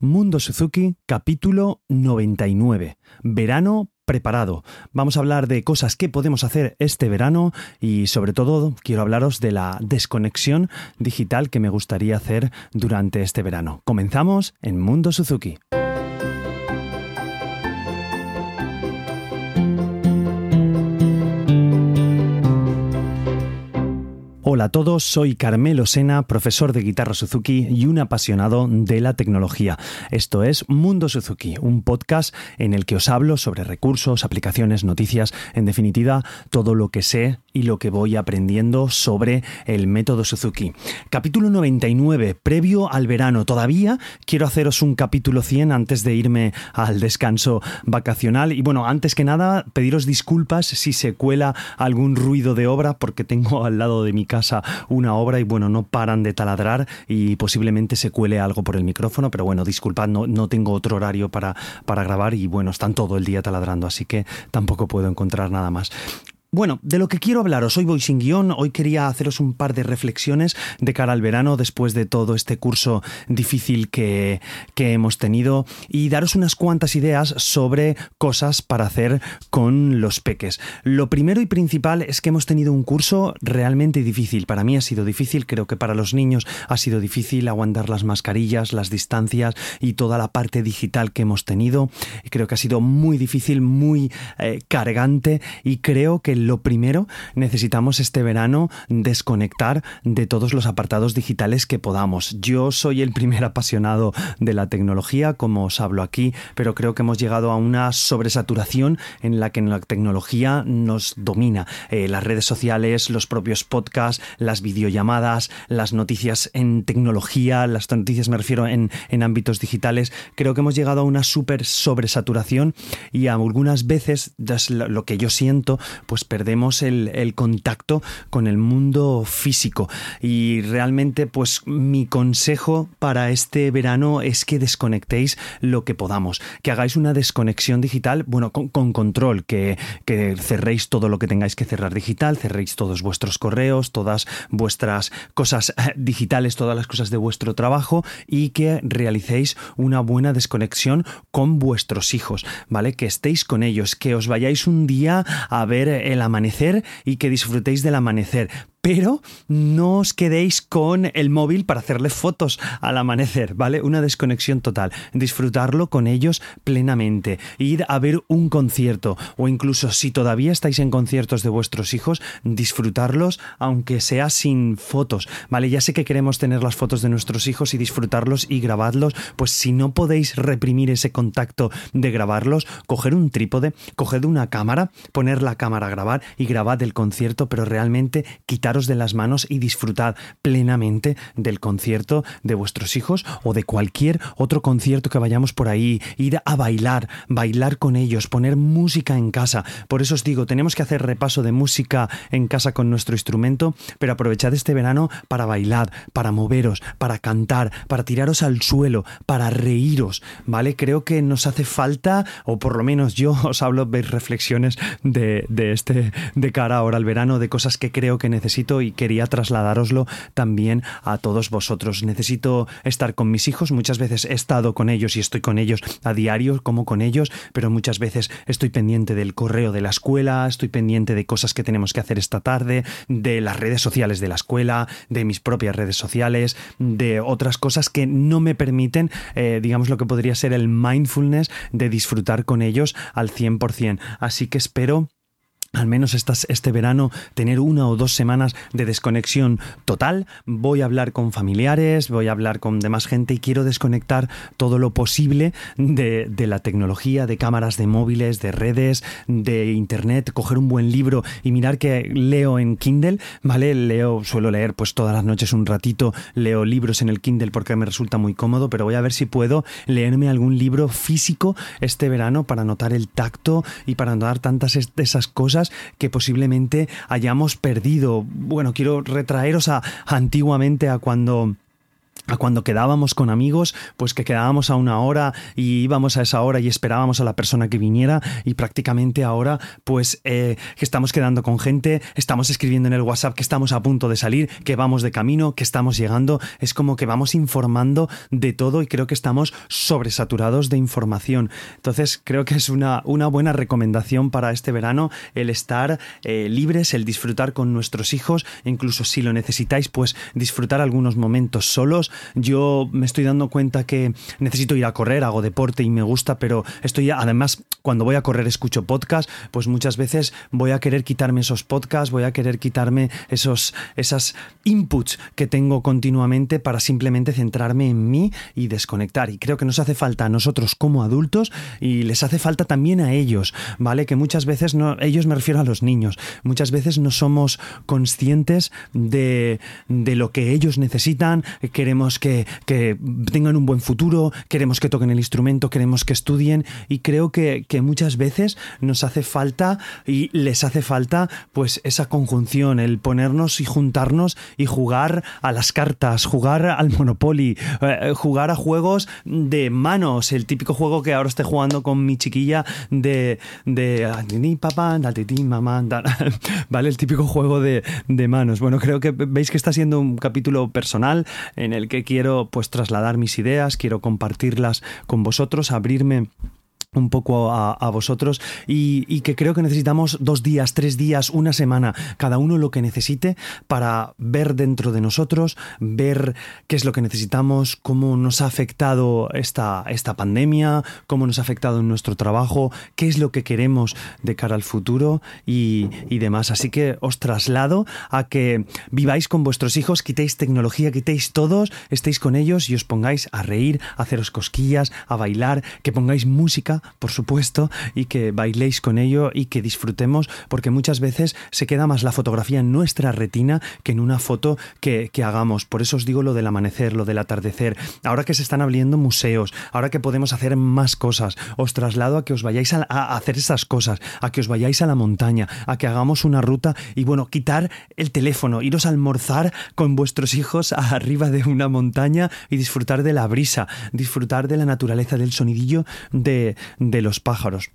Mundo Suzuki, capítulo 99. Verano preparado. Vamos a hablar de cosas que podemos hacer este verano y sobre todo quiero hablaros de la desconexión digital que me gustaría hacer durante este verano. Comenzamos en Mundo Suzuki. Hola a todos, soy Carmelo Sena, profesor de guitarra Suzuki y un apasionado de la tecnología. Esto es Mundo Suzuki, un podcast en el que os hablo sobre recursos, aplicaciones, noticias, en definitiva, todo lo que sé y lo que voy aprendiendo sobre el método Suzuki. Capítulo 99, previo al verano. Todavía quiero haceros un capítulo 100 antes de irme al descanso vacacional. Y bueno, antes que nada, pediros disculpas si se cuela algún ruido de obra porque tengo al lado de mi casa una obra y bueno, no paran de taladrar y posiblemente se cuele algo por el micrófono, pero bueno, disculpad, no, no tengo otro horario para, para grabar y bueno, están todo el día taladrando, así que tampoco puedo encontrar nada más. Bueno, de lo que quiero hablaros, hoy voy sin guion, hoy quería haceros un par de reflexiones de cara al verano después de todo este curso difícil que, que, hemos tenido y daros unas cuantas ideas sobre cosas para hacer con los peques. Lo primero y principal es que hemos tenido un curso realmente difícil. Para mí ha sido difícil, creo que para los niños ha sido difícil aguantar las mascarillas, las distancias y toda la parte digital que hemos tenido. Creo que ha sido muy difícil, muy eh, cargante y creo que lo primero, necesitamos este verano desconectar de todos los apartados digitales que podamos. Yo soy el primer apasionado de la tecnología, como os hablo aquí, pero creo que hemos llegado a una sobresaturación en la que la tecnología nos domina. Eh, las redes sociales, los propios podcasts, las videollamadas, las noticias en tecnología, las noticias me refiero en, en ámbitos digitales, creo que hemos llegado a una súper sobresaturación y algunas veces lo que yo siento, pues perdemos el, contacto con el mundo físico. Y realmente, pues mi consejo para este verano es que desconectéis lo que podamos, que hagáis una desconexión digital, bueno, con, control, que, que cerréis todo lo que tengáis que cerrar digital, cerréis todos vuestros correos, todas vuestras cosas eh, digitales, todas las cosas de vuestro trabajo y que realicéis una buena desconexión con vuestros hijos, ¿vale? Que estéis con ellos, que os vayáis un día a ver el amanecer y que disfrutéis del amanecer pero no os quedéis con el móvil para hacerle fotos al amanecer, ¿vale? Una desconexión total. Disfrutarlo con ellos plenamente. Ir a ver un concierto o incluso si todavía estáis en conciertos de vuestros hijos, disfrutarlos aunque sea sin fotos, ¿vale? Ya sé que queremos tener las fotos de nuestros hijos y disfrutarlos y grabarlos, pues si no podéis reprimir ese contacto de grabarlos, coger un trípode, coger una cámara, poner la cámara a grabar y grabad el concierto, pero realmente quitaros de las manos y disfrutad plenamente del concierto de vuestros hijos o de cualquier otro concierto que vayamos por ahí, ir a bailar, bailar con ellos, poner música en casa. Por eso os digo, tenemos que hacer repaso de música en casa con nuestro instrumento, pero aprovechad este verano para bailar, para moveros, para cantar, para tiraros al suelo, para reíros, ¿vale? Creo que nos hace falta, o por lo menos yo os hablo, de reflexiones de, de este, de cara ahora al verano, de cosas que creo que y quería trasladároslo también a todos vosotros. Necesito estar con mis hijos, muchas veces he estado con ellos y estoy con ellos a diario, como con ellos, pero muchas veces estoy pendiente del correo de la escuela, estoy pendiente de cosas que tenemos que hacer esta tarde, de las redes sociales de la escuela, de mis propias redes sociales, de otras cosas que no me permiten, eh, digamos, lo que podría ser el mindfulness de disfrutar con ellos al 100%. Así que espero al menos este verano tener una o dos semanas de desconexión total. Voy a hablar con familiares, voy a hablar con demás gente y quiero desconectar todo lo posible de, la tecnología, de cámaras de móviles, de redes, de internet, coger un buen libro y mirar que leo en Kindle, ¿vale? Leo, suelo leer pues todas las noches un ratito, leo libros en el Kindle porque me resulta muy cómodo, pero voy a ver si puedo leerme algún libro físico este verano para notar el tacto y para notar tantas esas cosas que posiblemente hayamos perdido. Bueno, quiero retraeros a antiguamente a cuando a cuando quedábamos con amigos, pues que quedábamos a una hora y íbamos a esa hora y esperábamos a la persona que viniera y prácticamente ahora pues eh, que estamos quedando con gente, estamos escribiendo en el WhatsApp que estamos a punto de salir, que vamos de camino, que estamos llegando, es como que vamos informando de todo y creo que estamos sobresaturados de información. Entonces creo que es una, una buena recomendación para este verano el estar eh, libres, el disfrutar con nuestros hijos, incluso si lo necesitáis pues disfrutar algunos momentos solos, yo me estoy dando cuenta que necesito ir a correr, hago deporte y me gusta, pero estoy además cuando voy a correr escucho podcast, pues muchas veces voy a querer quitarme esos podcasts, voy a querer quitarme esos esas inputs que tengo continuamente para simplemente centrarme en mí y desconectar. Y creo que nos hace falta a nosotros como adultos y les hace falta también a ellos, ¿vale? Que muchas veces no ellos me refiero a los niños, muchas veces no somos conscientes de, de lo que ellos necesitan, queremos que, tengan un buen futuro, queremos que toquen el instrumento, queremos que estudien y creo que, muchas veces nos hace falta y les hace falta pues esa conjunción, el ponernos y juntarnos y jugar a las cartas, jugar al Monopoly, eh, jugar a juegos de manos, el típico juego que ahora estoy jugando con mi chiquilla de de papá, mamá, vale, el típico juego de, de manos. Bueno, creo que veis que está siendo un capítulo personal en el que quiero pues trasladar mis ideas, quiero compartirlas con vosotros, abrirme un poco a, vosotros y, que creo que necesitamos dos días, tres días, una semana, cada uno lo que necesite para ver dentro de nosotros, ver qué es lo que necesitamos, cómo nos ha afectado esta, esta pandemia, cómo nos ha afectado en nuestro trabajo, qué es lo que queremos de cara al futuro y, y demás. Así que os traslado a que viváis con vuestros hijos, quitéis tecnología, quitéis todos, estéis con ellos y os pongáis a reír, a haceros cosquillas, a bailar, que pongáis música por supuesto, y que bailéis con ello y que disfrutemos, porque muchas veces se queda más la fotografía en nuestra retina que en una foto que, hagamos. Por eso os digo lo del amanecer, lo del atardecer. Ahora que se están abriendo museos, ahora que podemos hacer más cosas, os traslado a que os vayáis a, a hacer esas cosas, a que os vayáis a la montaña, a que hagamos una ruta y bueno, quitar el teléfono, iros a almorzar con vuestros hijos arriba de una montaña y disfrutar de la brisa, disfrutar de la naturaleza, del sonidillo de, de los pájaros.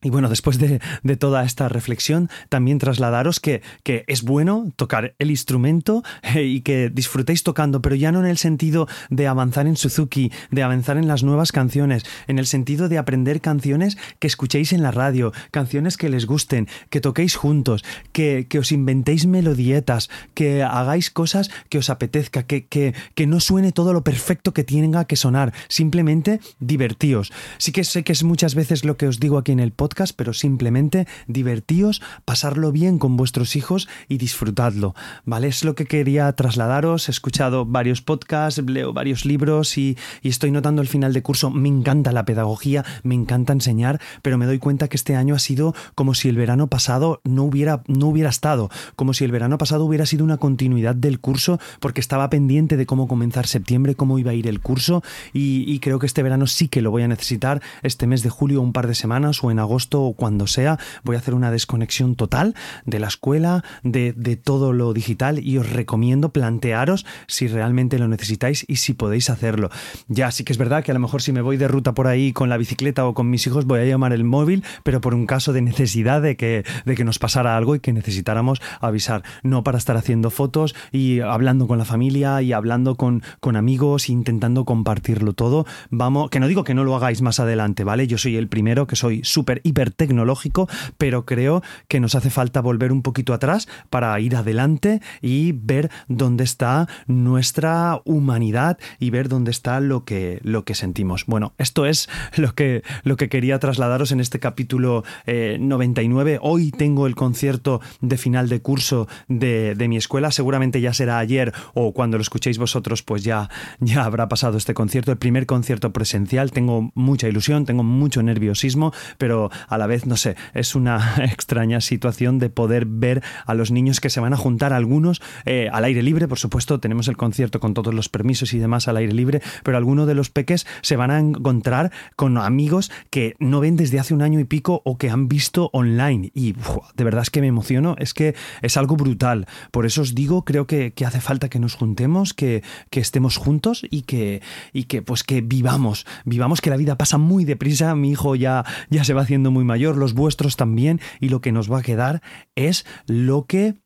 Y bueno, después de, toda esta reflexión, también trasladaros que, que, es bueno tocar el instrumento eh, y que disfrutéis tocando, pero ya no en el sentido de avanzar en Suzuki, de avanzar en las nuevas canciones, en el sentido de aprender canciones que escuchéis en la radio, canciones que les gusten, que toquéis juntos, que, que os inventéis melodietas, que hagáis cosas que os apetezca, que, que, que no suene todo lo perfecto que tenga que sonar, simplemente divertíos. Sí que sé que es muchas veces lo que os digo aquí en el podcast, pero simplemente divertíos, pasarlo bien con vuestros hijos y disfrutadlo, ¿vale? Es lo que quería trasladaros, he escuchado varios podcasts, leo varios libros y, estoy notando el final de curso, me encanta la pedagogía, me encanta enseñar, pero me doy cuenta que este año ha sido como si el verano pasado no hubiera, no hubiera estado, como si el verano pasado hubiera sido una continuidad del curso, porque estaba pendiente de cómo comenzar septiembre, cómo iba a ir el curso y, y creo que este verano sí que lo voy a necesitar, este mes de julio, un par de semanas o en agosto o cuando sea, voy a hacer una desconexión total de la escuela, de, de todo lo digital y os recomiendo plantearos si realmente lo necesitáis y si podéis hacerlo. Ya sí que es verdad que a lo mejor si me voy de ruta por ahí con la bicicleta o con mis hijos voy a llamar el móvil, pero por un caso de necesidad de que, de que nos pasara algo y que necesitáramos avisar, no para estar haciendo fotos y hablando con la familia y hablando con, con amigos, intentando compartirlo todo. Vamos, que no digo que no lo hagáis más adelante, ¿vale? Yo soy el primero que soy súper hipertecnológico, pero creo que nos hace falta volver un poquito atrás para ir adelante y ver dónde está nuestra humanidad y ver dónde está lo que, lo que sentimos. Bueno, esto es lo que, lo que quería trasladaros en este capítulo 99. Eh, Hoy tengo el concierto de final de curso de, de, mi escuela. Seguramente ya será ayer o cuando lo escuchéis vosotros, pues ya, ya habrá pasado este concierto. El primer concierto presencial. Tengo mucha ilusión, tengo mucho nerviosismo, pero a la vez, no sé, es una extraña situación de poder ver a los niños que se van a juntar algunos eh, al aire libre, por supuesto, tenemos el concierto con todos los permisos y demás al aire libre, pero algunos de los peques se van a encontrar con amigos que no ven desde hace un año y pico o que han visto online. Y de verdad es que me emociono, es que es algo brutal. Por eso os digo, creo que, hace falta que nos juntemos, que, que, estemos juntos y que, y que pues que vivamos, vivamos que la vida pasa muy deprisa, mi hijo ya, ya se va haciendo muy mayor, los vuestros también, y lo que nos va a quedar es lo que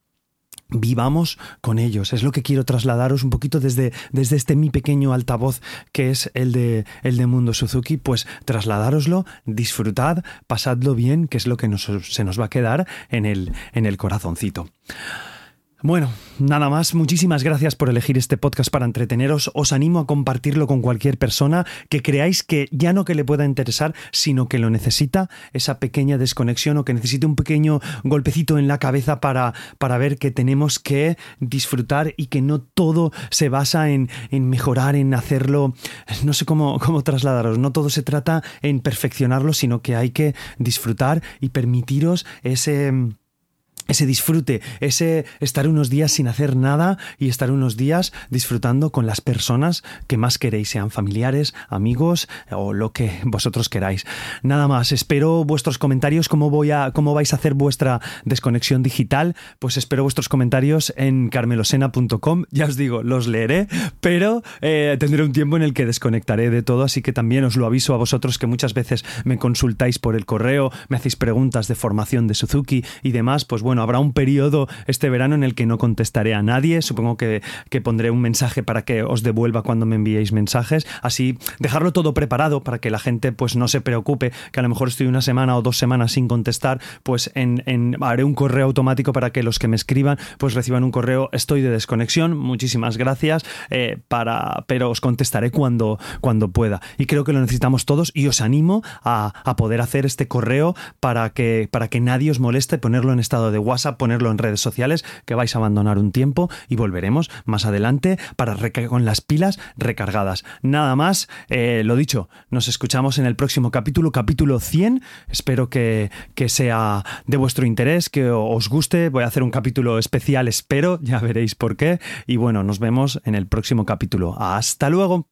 vivamos con ellos. Es lo que quiero trasladaros un poquito desde, desde este mi pequeño altavoz que es el de, el de Mundo Suzuki, pues trasladároslo, disfrutad, pasadlo bien, que es lo que se nos va a quedar en el, en el corazoncito. Bueno, nada más. Muchísimas gracias por elegir este podcast para entreteneros. Os animo a compartirlo con cualquier persona que creáis que ya no que le pueda interesar, sino que lo necesita, esa pequeña desconexión o que necesite un pequeño golpecito en la cabeza para, para ver que tenemos que disfrutar y que no todo se basa en, en mejorar, en hacerlo, no sé cómo, cómo trasladaros, no todo se trata en perfeccionarlo, sino que hay que disfrutar y permitiros ese ese disfrute, ese estar unos días sin hacer nada y estar unos días disfrutando con las personas que más queréis, sean familiares, amigos o lo que vosotros queráis. Nada más, espero vuestros comentarios, cómo, voy a, cómo vais a hacer vuestra desconexión digital, pues espero vuestros comentarios en carmelosena.com, ya os digo, los leeré, pero eh, tendré un tiempo en el que desconectaré de todo, así que también os lo aviso a vosotros que muchas veces me consultáis por el correo, me hacéis preguntas de formación de Suzuki y demás, pues bueno, habrá un periodo este verano en el que no contestaré a nadie. Supongo que, pondré un mensaje para que os devuelva cuando me enviéis mensajes. Así, dejarlo todo preparado para que la gente pues no se preocupe, que a lo mejor estoy una semana o dos semanas sin contestar, pues haré un correo automático para que los que me escriban pues reciban un correo, estoy de desconexión, muchísimas gracias, eh, para, pero os contestaré cuando, cuando pueda. Y creo que lo necesitamos todos y os animo a, a poder hacer este correo para que, para que nadie os moleste ponerlo en estado de WhatsApp, ponerlo en redes sociales, que vais a abandonar un tiempo y volveremos más adelante para con las pilas recargadas. Nada más, eh, lo dicho, nos escuchamos en el próximo capítulo, capítulo 100. Espero que, que sea de vuestro interés, que os guste. Voy a hacer un capítulo especial, espero, ya veréis por qué. Y bueno, nos vemos en el próximo capítulo. Hasta luego.